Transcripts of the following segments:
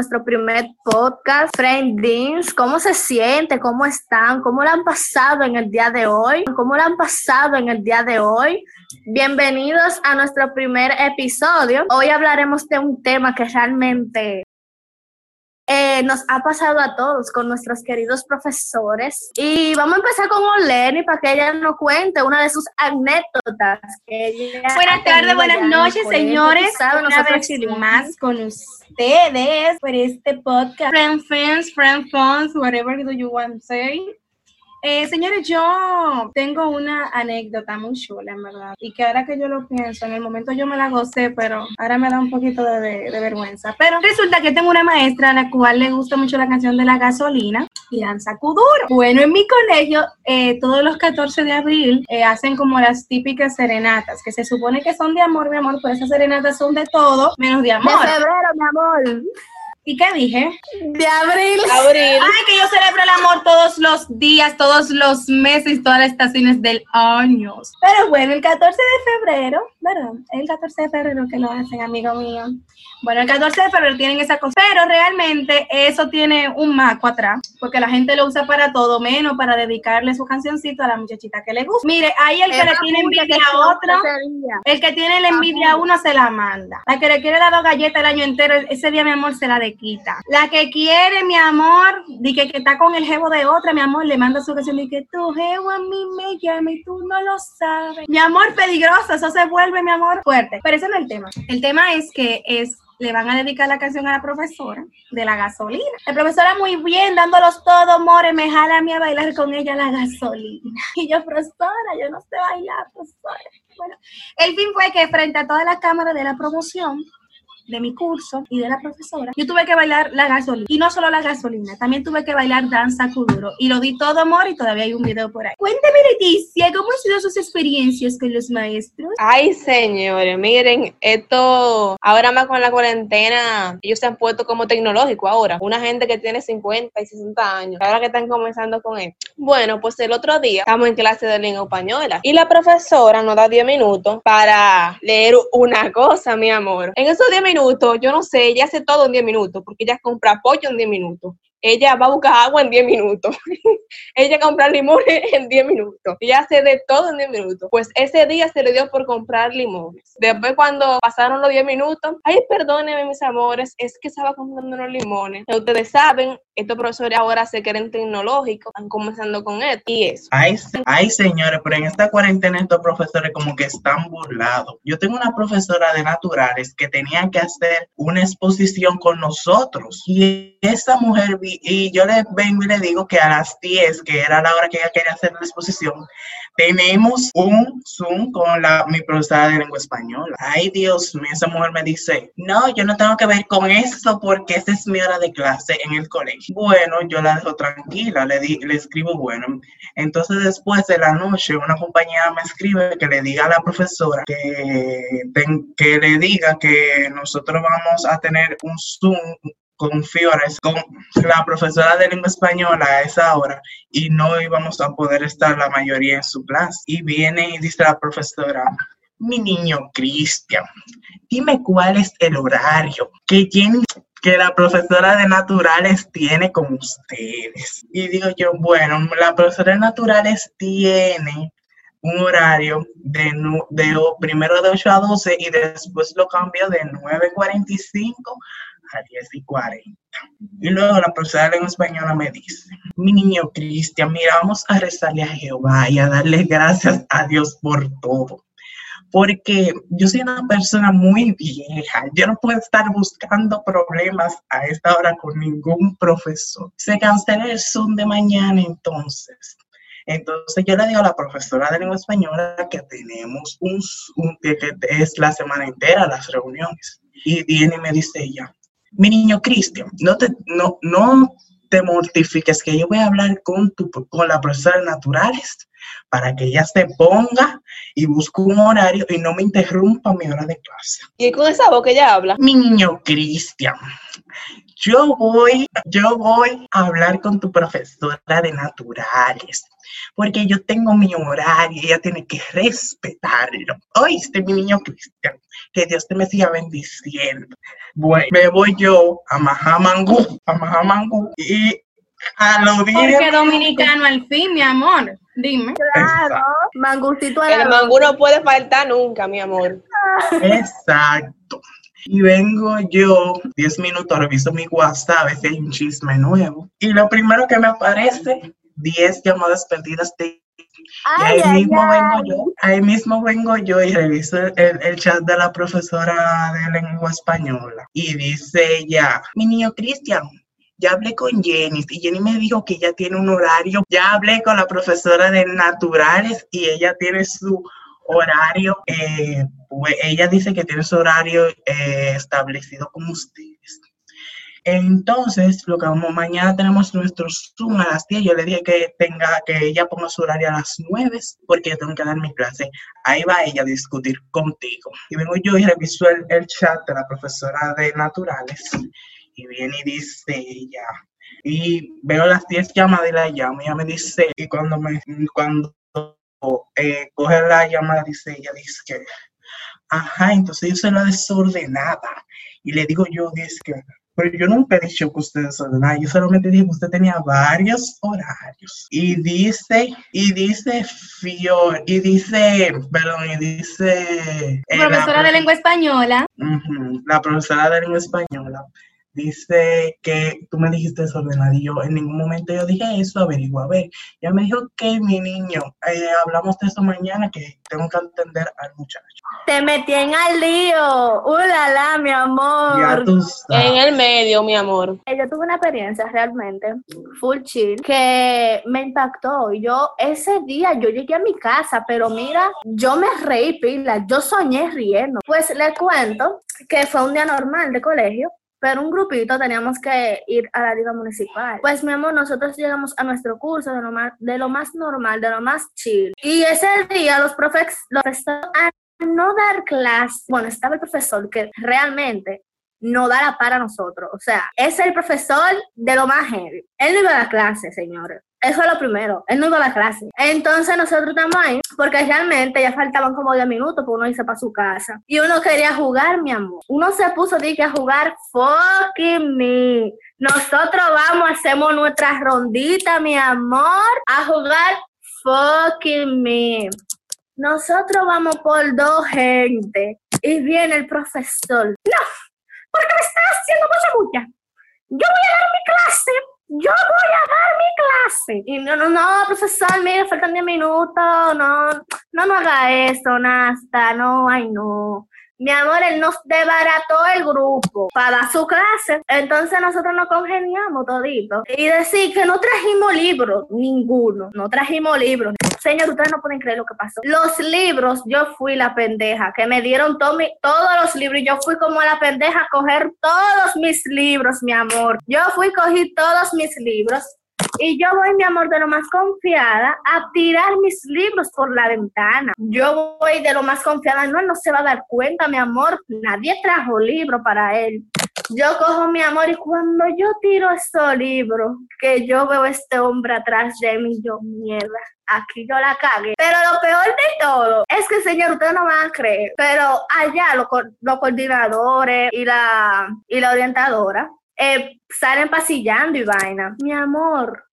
Nuestro primer podcast, Friendings, ¿cómo se siente? ¿Cómo están? ¿Cómo lo han pasado en el día de hoy? ¿Cómo lo han pasado en el día de hoy? Bienvenidos a nuestro primer episodio. Hoy hablaremos de un tema que realmente eh, nos ha pasado a todos con nuestros queridos profesores. Y vamos a empezar con Oleni para que ella nos cuente una de sus anécdotas. buenas tardes, buenas noches, señores. Una vez más con ustedes por este podcast. Friend, friends, friend, funds, whatever do you want to say. Eh, señores, yo tengo una anécdota muy chula, en verdad, y que ahora que yo lo pienso, en el momento yo me la gocé, pero ahora me da un poquito de, vergüenza. Pero resulta que tengo una maestra a la cual le gusta mucho la canción de la gasolina y danza kuduro. Bueno, en mi colegio, eh, todos los 14 de abril eh, hacen como las típicas serenatas, que se supone que son de amor, mi amor, pero esas serenatas son de todo menos de amor. De febrero, mi amor. ¿Y qué dije? De abril. Abril. Ay, que yo celebro el amor todos los días, todos los meses, todas las estaciones del año. Pero bueno, el 14 de febrero, ¿verdad? El 14 de febrero que lo hacen, amigo mío. Bueno, el 14 de febrero tienen esa cosa, pero realmente eso tiene un maco atrás, porque la gente lo usa para todo, menos para dedicarle su cancioncito a la muchachita que le gusta. Mire, ahí el que le tiene envidia a otro, el que tiene la envidia a uno se la manda. La que le quiere dar dos galletas el año entero, ese día mi amor se la de quita. La que quiere, mi amor, di que, está con el jevo de otra, mi amor, le manda su canción y que tu jevo a mí me llama y tú no lo sabes. Mi amor peligroso, eso se vuelve, mi amor, fuerte. Pero ese no es el tema. El tema es que es le van a dedicar la canción a la profesora de la gasolina. La profesora muy bien, dándolos todo, more, me jala a mí a bailar con ella la gasolina. Y yo, profesora, yo no sé bailar, profesora. Bueno, el fin fue que frente a toda la cámara de la promoción, de mi curso y de la profesora, yo tuve que bailar la gasolina. Y no solo la gasolina, también tuve que bailar danza kuduro. Y lo di todo amor y todavía hay un video por ahí. Cuéntame, Leticia, ¿cómo han sido sus experiencias con los maestros? Ay, señores, miren, esto, ahora más con la cuarentena, ellos se han puesto como tecnológico ahora. Una gente que tiene 50 y 60 años, ahora que están comenzando con esto. Bueno, pues el otro día estamos en clase de lengua española y la profesora nos da 10 minutos para leer una cosa, mi amor. En esos 10 minutos, yo no sé, ella hace todo en 10 minutos, porque ella compra pollo en 10 minutos ella va a buscar agua en 10 minutos, ella compra limones en 10 minutos, ella hace de todo en 10 minutos. Pues ese día se le dio por comprar limones. Después cuando pasaron los 10 minutos, ay, perdónenme mis amores, es que estaba comprando unos limones. Ustedes saben, estos profesores ahora se quieren tecnológicos, están comenzando con esto y eso. Ay, ay, señores, pero en esta cuarentena estos profesores como que están burlados. Yo tengo una profesora de naturales que tenía que hacer una exposición con nosotros y esa mujer y, yo le vengo y le digo que a las 10, que era la hora que ella quería hacer la exposición, tenemos un Zoom con la, mi profesora de lengua española. Ay, Dios mío, esa mujer me dice, no, yo no tengo que ver con eso porque esa es mi hora de clase en el colegio. Bueno, yo la dejo tranquila, le, di, le escribo, bueno. Entonces después de la noche, una compañera me escribe que le diga a la profesora que, que le diga que nosotros vamos a tener un Zoom con Fiores, con la profesora de lengua española a esa hora y no íbamos a poder estar la mayoría en su clase. Y viene y dice la profesora, mi niño Cristian, dime cuál es el horario que tiene que la profesora de naturales tiene con ustedes. Y digo yo, bueno, la profesora de naturales tiene un horario de, de primero de 8 a 12 y después lo cambio de 9.45 a 10 y 40. Y luego la profesora lengua española me dice, mi niño Cristian, mira, vamos a rezarle a Jehová y a darle gracias a Dios por todo. Porque yo soy una persona muy vieja, yo no puedo estar buscando problemas a esta hora con ningún profesor. Se cancela el Zoom de mañana entonces. Entonces yo le digo a la profesora de lengua española que tenemos un, un que es la semana entera las reuniones. Y viene y me dice ella, mi niño Cristian, no te, no, no te mortifiques, que yo voy a hablar con, tu, con la profesora de naturales para que ella se ponga y busque un horario y no me interrumpa mi hora de clase. ¿Y con esa voz que ella habla? Mi niño Cristian, yo voy, yo voy a hablar con tu profesora de naturales, porque yo tengo mi horario y ella tiene que respetarlo. Oíste, mi niño Cristian, que Dios te me siga bendiciendo. Bueno, me voy yo a Mahamangu, a Mahamangu y a lo bien. Porque dominicano al fin, mi amor. Dime. Claro, mangustito a El mangú no puede faltar nunca, mi amor. Exacto. Y vengo yo, 10 minutos, reviso mi WhatsApp, a ver si hay un chisme nuevo. Y lo primero que me aparece, 10 llamadas perdidas de... Y Ay, ahí ay, mismo ay. vengo yo, ahí mismo vengo yo y reviso el, el chat de la profesora de lengua española. Y dice ella, mi niño Cristian, ya hablé con Jenny y Jenny me dijo que ella tiene un horario. Ya hablé con la profesora de naturales y ella tiene su horario, eh, pues ella dice que tiene su horario eh, establecido con ustedes. Entonces, lo que vamos, mañana tenemos nuestro Zoom a las 10. Yo le dije que tenga, que ella ponga su horario a las 9 porque yo tengo que dar mi clase. Ahí va ella a discutir contigo. Y vengo yo y reviso el, chat de la profesora de naturales. Y viene y dice ella. Y veo las 10 llamadas y la llamo. Ella me dice, y cuando me, cuando eh, coge la llamada, dice ella, dice que, ajá, entonces yo soy la desordenada. Y le digo yo, dice que, pero yo nunca he dicho que usted es desordenada, yo solamente dije que usted tenía varios horarios. Y dice, y dice Fior, y dice, perdón, y dice... eh, la Profesora de lengua española. La profesora de lengua española dice que tú me dijiste desordenada y yo en ningún momento yo dije eso, averigua, a ver. Ella me dijo que mi niño, eh, hablamos de eso mañana, que tengo que atender al muchacho. Te metí en al lío. ¡Ulala, mi amor! Ya tú En sabes. el medio, mi amor. Eh, Yo tuve una experiencia realmente full chill que me impactó. Yo ese día yo llegué a mi casa, pero mira, yo me reí pila, yo soñé riendo. Pues le cuento que fue un día normal de colegio. Pero un grupito teníamos que ir a la liga municipal. Pues mi amor, nosotros llegamos a nuestro curso de lo más, de lo más normal, de lo más chill. Y ese día los profes, los profesores a no dar clase, bueno, estaba el profesor que realmente no da para nosotros. O sea, es el profesor de lo más heavy. Él no iba a dar clase, señores. Eso es lo primero. Él no iba a dar clase. Entonces nosotros estamos ahí porque realmente ya faltaban como 10 minutos para uno irse para su casa. Y uno quería jugar, mi amor. Uno se puso que a jugar fucking me. Nosotros vamos, hacemos nuestra rondita, mi amor, a jugar fucking me. Nosotros vamos por dos gente y viene el profesor. No, porque me está haciendo mucha bulla. Yo voy a dar mi clase. Yo voy a dar mi clase. Y no, no, no, profesor, mire, faltan 10 minutos. No, no, no haga eso, Nasta. No, ay, no. Mi amor, él nos desbarató el grupo para dar su clase. Entonces nosotros nos congeniamos todito. Y decir que no trajimos libros, ninguno. No trajimos libros. Señor, ustedes no pueden creer lo que pasó. Los libros, yo fui la pendeja, que me dieron todo todos los libros yo fui como la pendeja a coger todos mis libros, mi amor. Yo fui, cogí todos mis libros y yo voy, mi amor, de lo más confiada a tirar mis libros por la ventana. Yo voy de lo más confiada, no, no se va a dar cuenta, mi amor. Nadie trajo libro para él. Yo cojo mi amor y cuando yo tiro esos libros, que yo veo este hombre atrás de mí, yo mierda, aquí yo la cagué. Pero lo peor de todo es que, señor, ustedes no van a creer, pero allá los, los coordinadores y la, y la orientadora eh, salen pasillando y vaina. Mi amor,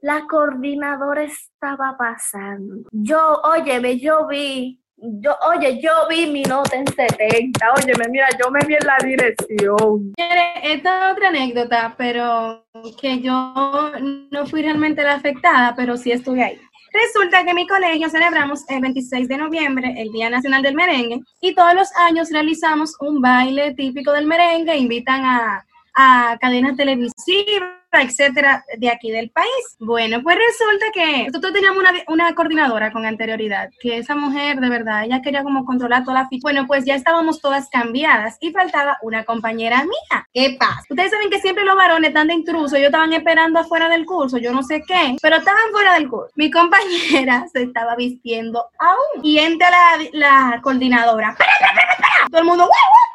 la coordinadora estaba pasando. Yo, óyeme, yo vi, yo, oye, yo vi mi nota en 70. Óyeme, mira, yo me vi en la dirección. Esta es otra anécdota, pero que yo no fui realmente la afectada, pero sí estuve ahí. Resulta que en mi colegio celebramos el 26 de noviembre, el Día Nacional del Merengue, y todos los años realizamos un baile típico del merengue, invitan a, a cadenas televisivas, etcétera, de aquí del país. Bueno, pues resulta que nosotros teníamos una, coordinadora con anterioridad, que esa mujer, de verdad, ella quería como controlar toda la ficha. Bueno, pues ya estábamos todas cambiadas y faltaba una compañera mía. ¿Qué pasa? Ustedes saben que siempre los varones están de intruso, ellos estaban esperando afuera del curso, yo no sé qué, pero estaban fuera del curso. Mi compañera se estaba vistiendo aún y entra la, coordinadora. ¡Espera, espera, espera, espera! Todo el mundo, ¡Wow, wow!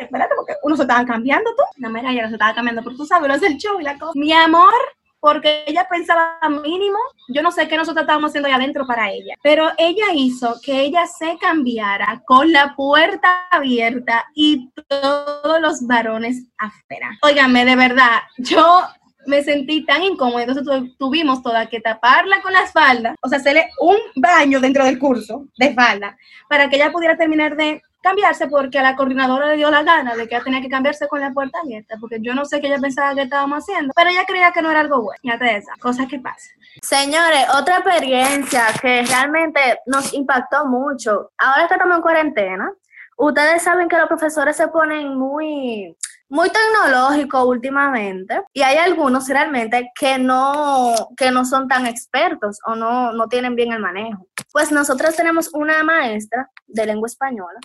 Espérate, porque uno se estaba cambiando tú. La mera ya no se estaba cambiando, pero tú sabes, es el show y la cosa. Mi amor, porque ella pensaba mínimo, yo no sé qué nosotros estábamos haciendo ahí adentro para ella, pero ella hizo que ella se cambiara con la puerta abierta y todos los varones afuera. Óigame, de verdad, yo me sentí tan incómoda, entonces tuvimos toda que taparla con las faldas, o sea, hacerle un baño dentro del curso de falda para que ella pudiera terminar de cambiarse porque la coordinadora le dio la gana de que ella tenía que cambiarse con la puerta abierta, porque yo no sé qué ella pensaba que estábamos haciendo, pero ella creía que no era algo bueno. Fíjate esa, cosas que pasan. Señores, otra experiencia que realmente nos impactó mucho, ahora que estamos en cuarentena, ustedes saben que los profesores se ponen muy muy tecnológico últimamente y hay algunos realmente que no, que no son tan expertos o no, no tienen bien el manejo. Pues nosotros tenemos una maestra de lengua española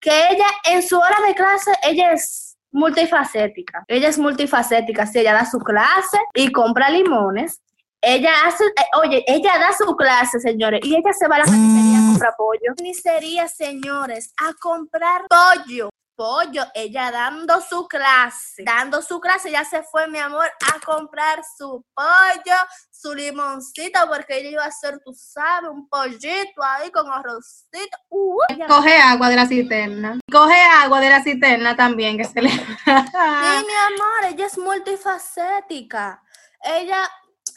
que ella en su hora de clase, ella es multifacética. Ella es multifacética, si ella da su clase y compra limones, ella hace, eh, oye, ella da su clase, señores, y ella se va a la carnicería a comprar pollo. Carnicería, señores, a comprar pollo pollo, ella dando su clase, dando su clase, ya se fue, mi amor, a comprar su pollo, su limoncito, porque ella iba a hacer, tú sabes, un pollito ahí con arrocito. Uh, Coge agua de la cisterna. Coge agua de la cisterna también, que se le... sí, mi amor, ella es multifacética. Ella,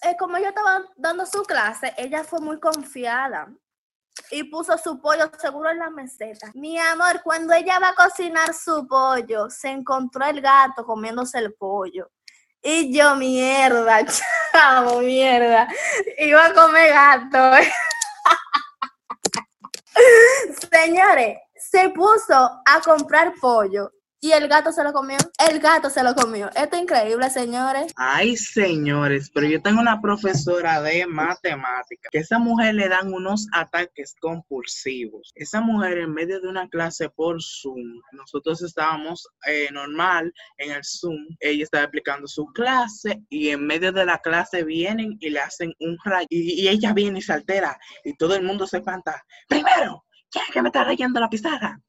eh, como ella estaba dando su clase, ella fue muy confiada y puso su pollo seguro en la meseta. Mi amor, cuando ella va a cocinar su pollo, se encontró el gato comiéndose el pollo. Y yo, mierda, chavo, mierda. Iba a comer gato. Señores, se puso a comprar pollo y el gato se lo comió. El gato se lo comió. Esto es increíble, señores. Ay, señores, pero yo tengo una profesora de matemática que esa mujer le dan unos ataques compulsivos. Esa mujer en medio de una clase por Zoom, nosotros estábamos eh, normal en el Zoom, ella estaba explicando su clase y en medio de la clase vienen y le hacen un rayo y ella viene y se altera y todo el mundo se espanta. Primero, ¿quién que me está rayando la pizarra?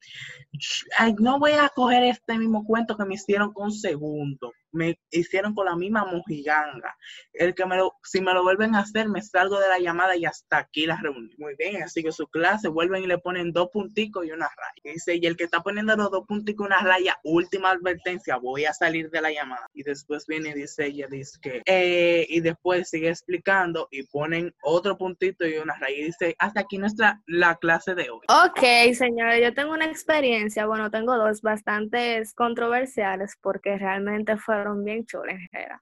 no voy a coger este mismo cuento que me hicieron con segundo me hicieron con la misma mojiganga. El que me lo, si me lo vuelven a hacer, me salgo de la llamada y hasta aquí la reunión. Muy bien, así que su clase vuelven y le ponen dos punticos y una raya. dice, y el que está poniendo los dos punticos y una raya, última advertencia, voy a salir de la llamada. Y después viene y dice ella, dice que, eh, y después sigue explicando y ponen otro puntito y una raya. Y dice, hasta aquí nuestra la clase de hoy. Ok, señores, yo tengo una experiencia, bueno, tengo dos bastantes controversiales porque realmente fue bien chuleras.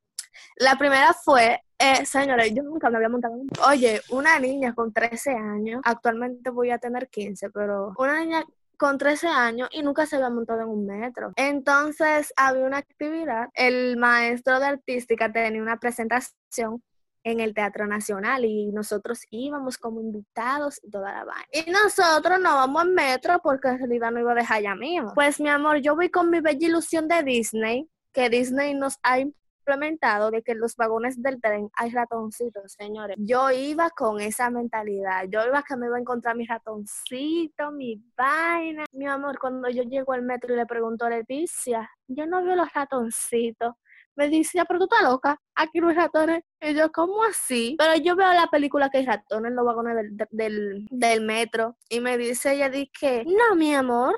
La primera fue, eh, señores, yo nunca me había montado un... Oye, una niña con 13 años, actualmente voy a tener 15, pero una niña con 13 años y nunca se había montado en un metro. Entonces había una actividad, el maestro de artística tenía una presentación en el Teatro Nacional y nosotros íbamos como invitados y toda la vaina. Y nosotros no vamos en metro porque en realidad no iba a dejar ya mío. Pues mi amor, yo voy con mi bella ilusión de Disney que Disney nos ha implementado de que en los vagones del tren hay ratoncitos, señores. Yo iba con esa mentalidad. Yo iba que me iba a encontrar mi ratoncito, mi vaina. Mi amor, cuando yo llego al metro y le pregunto a Leticia, yo no veo los ratoncitos. Me dice, pero tú estás loca, aquí no hay ratones. Y yo, ¿cómo así? Pero yo veo la película que hay ratones en los vagones del, del, metro. Y me dice ella, dice, no, mi amor,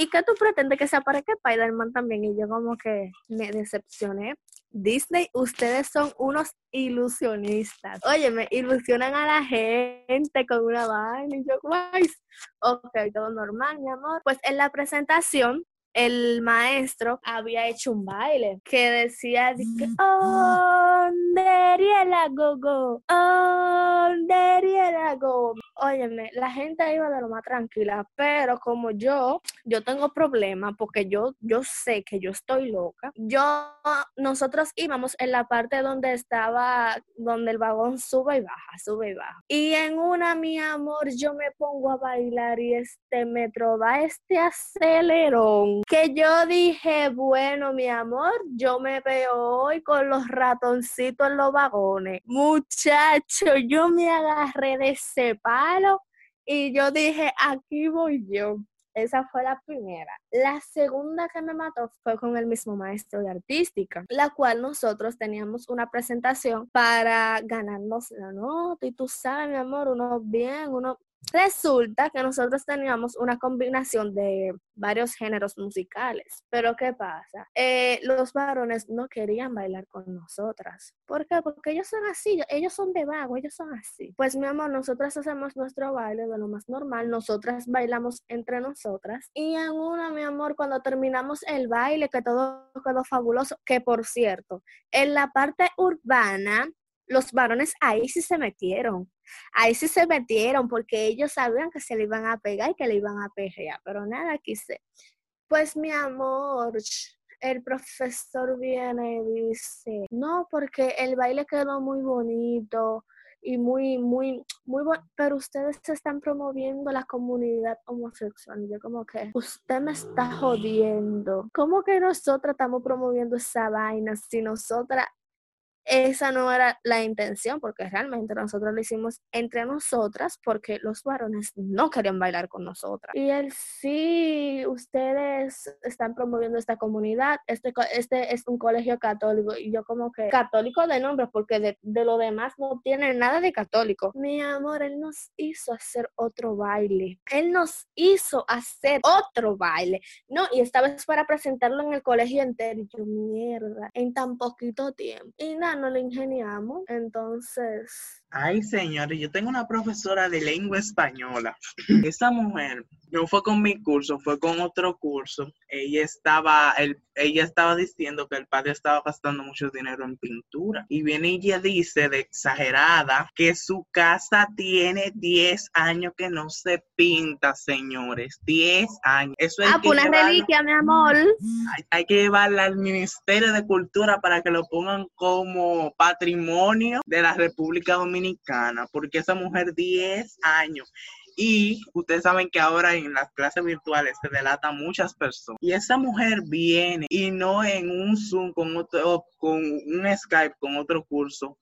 ¿y qué tú pretendes que se aparezca Spider-Man también? Y yo como que me decepcioné. Disney, ustedes son unos ilusionistas. Oye, me ilusionan a la gente con una vaina y yo, guay, ok, todo normal, mi amor. Pues en la presentación el maestro había hecho un baile que decía Onderiela gogo, Onderiela go. Óyeme, la gente iba de lo más tranquila, pero como yo, yo tengo problemas porque yo, yo sé que yo estoy loca. Yo, nosotros íbamos en la parte donde estaba, donde el vagón sube y baja, sube y baja. Y en una, mi amor, yo me pongo a bailar y este metro va este acelerón que yo dije, bueno, mi amor, yo me veo hoy con los ratoncitos en los vagones. Muchacho, yo me agarré de ese palo y yo dije, aquí voy yo. Esa fue la primera. La segunda que me mató fue con el mismo maestro de artística, la cual nosotros teníamos una presentación para ganarnos la nota. Y tú sabes, mi amor, uno bien, uno Resulta que nosotros teníamos una combinación de varios géneros musicales, pero ¿qué pasa? Eh, los varones no querían bailar con nosotras. ¿Por qué? Porque ellos son así, ellos son de vago, ellos son así. Pues mi amor, nosotras hacemos nuestro baile de lo más normal, nosotras bailamos entre nosotras y en una, mi amor, cuando terminamos el baile, que todo quedó fabuloso, que por cierto, en la parte urbana, los varones ahí sí se metieron Ahí sí se metieron porque ellos sabían que se le iban a pegar y que le iban a pegar, pero nada, quise. Pues mi amor, el profesor viene y dice, no, porque el baile quedó muy bonito y muy, muy, muy bueno, pero ustedes están promoviendo la comunidad homosexual. Yo como que, usted me está jodiendo. ¿Cómo que nosotras estamos promoviendo esa vaina si nosotras esa no era la intención, porque realmente nosotros lo hicimos entre nosotras, porque los varones no querían bailar con nosotras. Y él, sí, ustedes están promoviendo esta comunidad, este, este es un colegio católico, y yo como que católico de nombre, porque de, de lo demás no tiene nada de católico. Mi amor, él nos hizo hacer otro baile, él nos hizo hacer otro baile, no, y esta vez para presentarlo en el colegio entero, y yo, mierda, en tan poquito tiempo. Y nada, no le ingeniamos, entonces Ay, señores, yo tengo una profesora de lengua española. Esa mujer no fue con mi curso, fue con otro curso. Ella estaba, ella estaba diciendo que el padre estaba gastando mucho dinero en pintura. Y viene y ella dice de exagerada que su casa tiene 10 años que no se pinta, señores. 10 años. Eso es ah, pues una reliquia, mi amor. Hay, hay que llevarla al Ministerio de Cultura para que lo pongan como patrimonio de la República Dominicana porque esa mujer 10 años. Y ustedes saben que ahora en las clases virtuales se delata muchas personas. Y esa mujer viene y no en un Zoom con otro, con un Skype, con otro curso,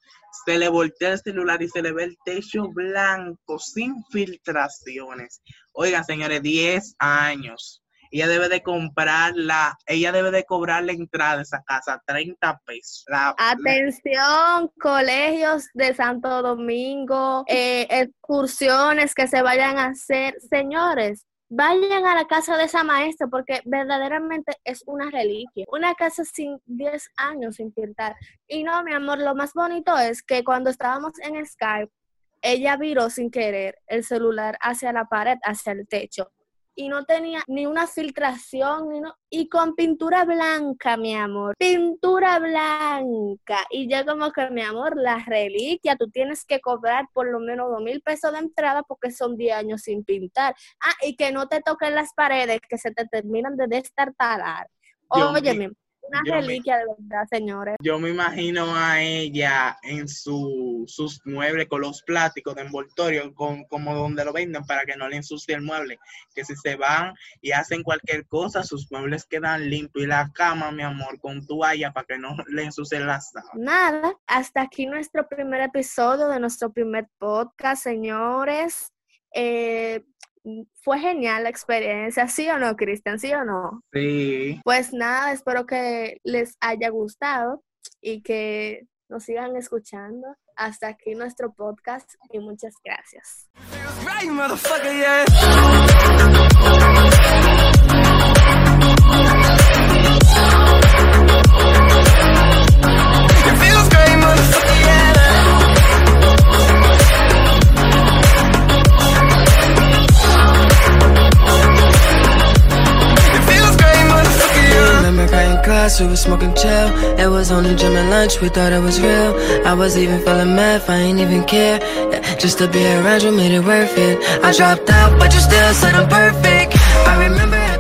se le voltea el celular y se le ve el techo blanco, sin filtraciones. Oigan, señores, 10 años ella debe de comprarla, ella debe de cobrar la entrada de esa casa, 30 pesos. Atención, colegios de Santo Domingo, eh, excursiones que se vayan a hacer. Señores, vayan a la casa de esa maestra porque verdaderamente es una reliquia. Una casa sin 10 años sin pintar. Y no, mi amor, lo más bonito es que cuando estábamos en Skype, ella viró sin querer el celular hacia la pared, hacia el techo y no tenía ni una filtración, ni no, y con pintura blanca, mi amor, pintura blanca. Y ya como que, mi amor, la reliquia, tú tienes que cobrar por lo menos dos mil pesos de entrada porque son 10 años sin pintar. Ah, y que no te toquen las paredes que se te terminan de destartalar. Óyeme una reliquia de verdad, señores. Yo me imagino a ella en su, sus muebles con los plásticos de envoltorio, con, como donde lo venden para que no le ensucie el mueble. Que si se van y hacen cualquier cosa, sus muebles quedan limpios. Y la cama, mi amor, con toalla para que no le ensucie la sala. Nada, hasta aquí nuestro primer episodio de nuestro primer podcast, señores. Eh, fue genial la experiencia, ¿sí o no, Cristian? ¿Sí o no? Sí. Pues nada, espero que les haya gustado y que nos sigan escuchando. Hasta aquí nuestro podcast y muchas gracias. We was smoking chill. It was only gym and lunch, we thought it was real. I was even feeling mad, I ain't even care. Yeah, just to be around you made it worth it. I dropped out, but you still said I'm perfect. I remember.